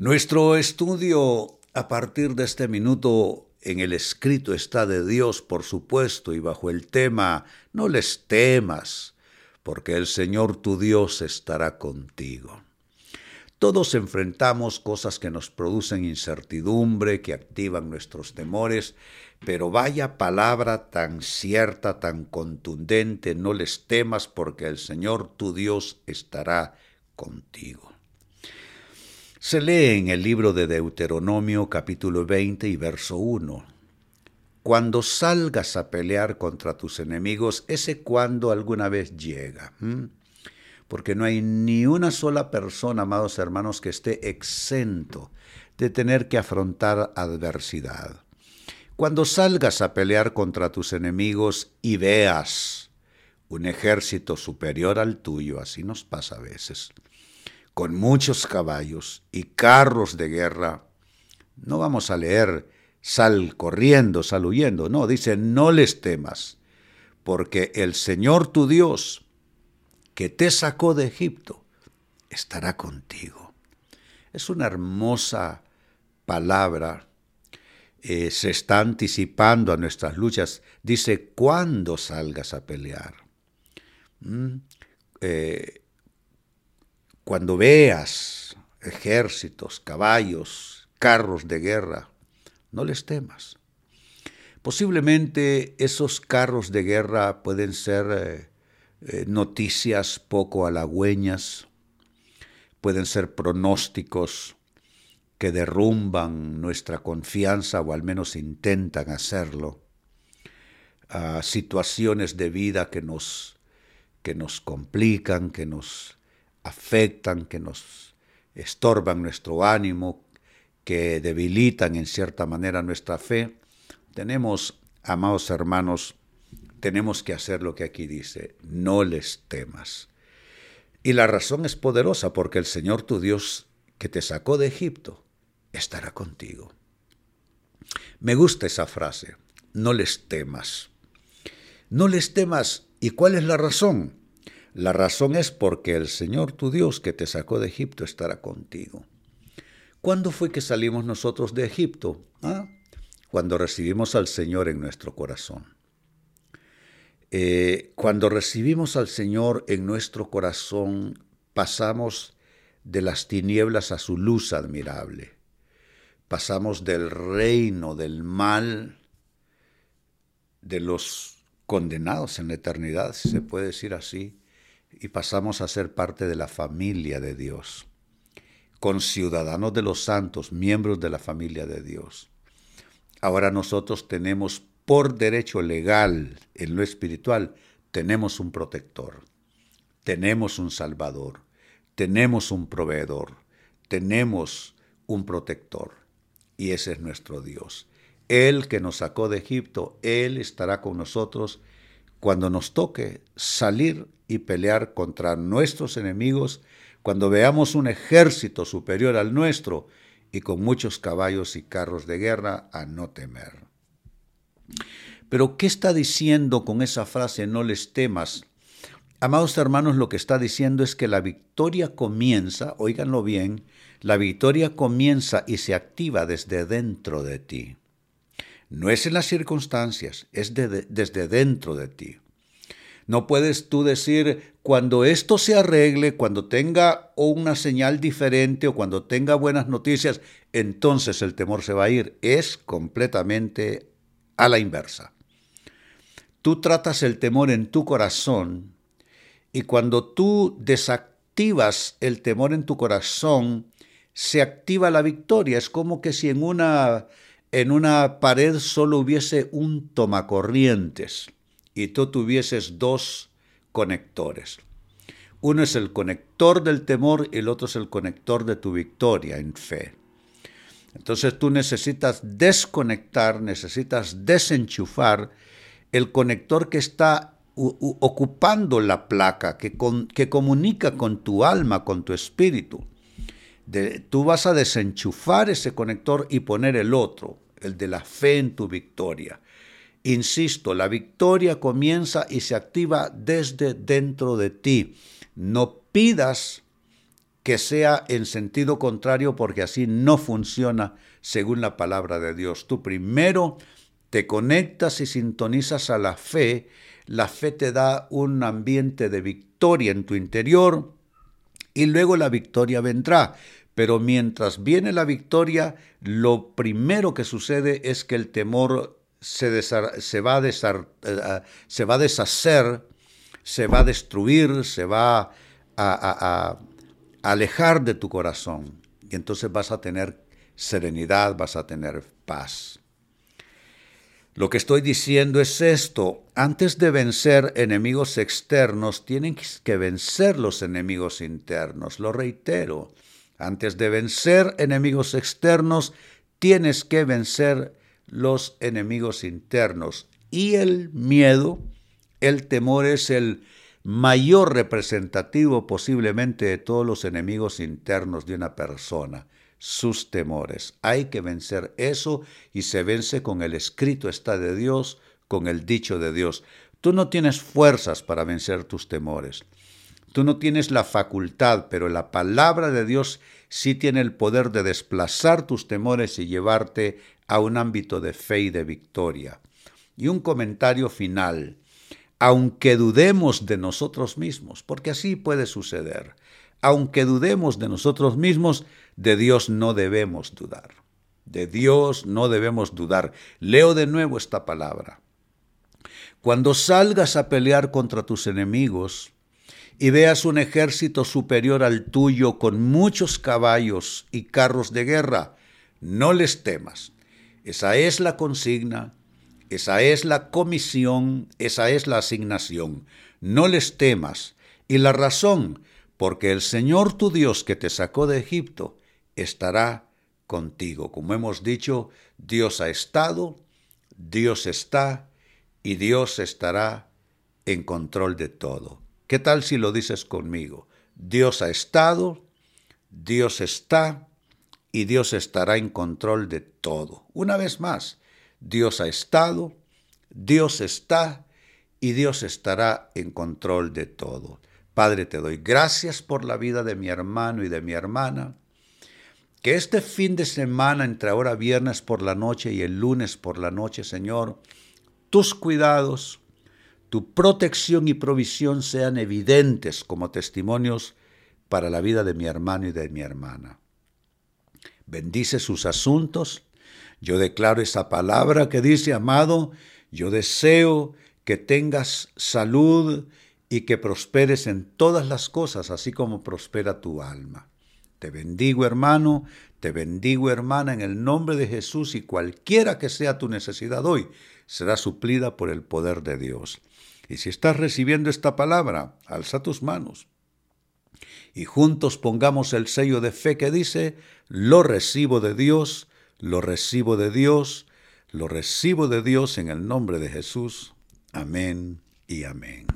Nuestro estudio a partir de este minuto en el escrito está de Dios, por supuesto, y bajo el tema, no les temas, porque el Señor tu Dios estará contigo. Todos enfrentamos cosas que nos producen incertidumbre, que activan nuestros temores, pero vaya palabra tan cierta, tan contundente, no les temas porque el Señor tu Dios estará contigo. Se lee en el libro de Deuteronomio capítulo 20 y verso 1. Cuando salgas a pelear contra tus enemigos, ese cuando alguna vez llega porque no hay ni una sola persona, amados hermanos, que esté exento de tener que afrontar adversidad. Cuando salgas a pelear contra tus enemigos y veas un ejército superior al tuyo, así nos pasa a veces, con muchos caballos y carros de guerra, no vamos a leer sal corriendo, sal huyendo, no, dice no les temas, porque el Señor tu Dios que te sacó de Egipto, estará contigo. Es una hermosa palabra. Eh, se está anticipando a nuestras luchas. Dice, cuando salgas a pelear. ¿Mm? Eh, cuando veas ejércitos, caballos, carros de guerra, no les temas. Posiblemente esos carros de guerra pueden ser eh, noticias poco halagüeñas, pueden ser pronósticos que derrumban nuestra confianza o al menos intentan hacerlo, a situaciones de vida que nos, que nos complican, que nos afectan, que nos estorban nuestro ánimo, que debilitan en cierta manera nuestra fe, tenemos, amados hermanos, tenemos que hacer lo que aquí dice, no les temas. Y la razón es poderosa porque el Señor tu Dios que te sacó de Egipto estará contigo. Me gusta esa frase, no les temas. No les temas. ¿Y cuál es la razón? La razón es porque el Señor tu Dios que te sacó de Egipto estará contigo. ¿Cuándo fue que salimos nosotros de Egipto? ¿Ah? Cuando recibimos al Señor en nuestro corazón. Eh, cuando recibimos al Señor en nuestro corazón, pasamos de las tinieblas a su luz admirable. Pasamos del reino del mal, de los condenados en la eternidad, si se puede decir así, y pasamos a ser parte de la familia de Dios, con ciudadanos de los santos, miembros de la familia de Dios. Ahora nosotros tenemos por derecho legal en lo espiritual, tenemos un protector, tenemos un salvador, tenemos un proveedor, tenemos un protector. Y ese es nuestro Dios. Él que nos sacó de Egipto, Él estará con nosotros cuando nos toque salir y pelear contra nuestros enemigos, cuando veamos un ejército superior al nuestro y con muchos caballos y carros de guerra a no temer. Pero ¿qué está diciendo con esa frase no les temas? Amados hermanos, lo que está diciendo es que la victoria comienza, oíganlo bien, la victoria comienza y se activa desde dentro de ti. No es en las circunstancias, es desde dentro de ti. No puedes tú decir, cuando esto se arregle, cuando tenga una señal diferente o cuando tenga buenas noticias, entonces el temor se va a ir. Es completamente a la inversa. Tú tratas el temor en tu corazón y cuando tú desactivas el temor en tu corazón, se activa la victoria. Es como que si en una, en una pared solo hubiese un tomacorrientes y tú tuvieses dos conectores. Uno es el conector del temor y el otro es el conector de tu victoria en fe. Entonces tú necesitas desconectar, necesitas desenchufar el conector que está ocupando la placa, que, que, comunica con tu alma, con tu espíritu. tú vas a desenchufar ese conector y poner el otro, el de la fe en tu victoria. Insisto, la victoria comienza y se activa desde dentro de ti. No pidas que sea en sentido contrario porque así no funciona según la palabra de Dios. Tú primero te conectas y sintonizas a la fe. La fe te da un ambiente de victoria en tu interior y luego la victoria vendrá. Pero mientras viene la victoria, lo primero que sucede es que el temor se, se, va a eh, se, va a deshacer, se va a destruir, se va a, alejar de tu corazón. Y entonces vas a tener serenidad, vas a tener paz. Lo que estoy diciendo es esto, antes de vencer enemigos externos, tienen que vencer los enemigos internos. Lo reitero, antes de vencer enemigos externos, tienes que vencer los enemigos internos. Y el miedo, el temor es el mayor representativo posiblemente de todos los enemigos internos de una persona, sus temores. Hay que vencer eso y se vence con el escrito está de Dios, con el dicho de Dios. Tú no tienes fuerzas para vencer tus temores. Tú no tienes la facultad, pero la palabra de Dios sí tiene el poder de desplazar tus temores y llevarte a un ámbito de fe y de victoria. Y un comentario final. Aunque dudemos de nosotros mismos, porque así puede suceder, aunque dudemos de nosotros mismos, de Dios no debemos dudar. De Dios no debemos dudar. Leo de nuevo esta palabra. Cuando salgas a pelear contra tus enemigos, y veas un ejército superior al tuyo con muchos caballos y carros de guerra, no les temas. Esa es la consigna, esa es la comisión, esa es la asignación. No les temas. Y la razón, porque el Señor tu Dios que te sacó de Egipto estará contigo. Como hemos dicho, Dios ha estado, Dios está y Dios estará en control de todo. ¿Qué tal si lo dices conmigo? Dios ha estado, Dios está y Dios estará en control de todo. Una vez más, Dios ha estado, Dios está y Dios estará en control de todo. Padre, te doy gracias por la vida de mi hermano y de mi hermana. Que este fin de semana, entre ahora viernes por la noche y el lunes por la noche, Señor, tus cuidados, tu protección y provisión sean evidentes como testimonios para la vida de mi hermano y de mi hermana. Bendice sus asuntos. Yo declaro esa palabra que dice, amado, yo deseo que tengas salud y que prosperes en todas las cosas, así como prospera tu alma. Te bendigo, hermano, te bendigo, hermana, en el nombre de Jesús y cualquiera que sea tu necesidad hoy, será suplida por el poder de Dios. Y si estás recibiendo esta palabra, alza tus manos. Y juntos pongamos el sello de fe que dice, lo recibo de Dios, lo recibo de Dios, lo recibo de Dios en el nombre de Jesús. Amén y amén.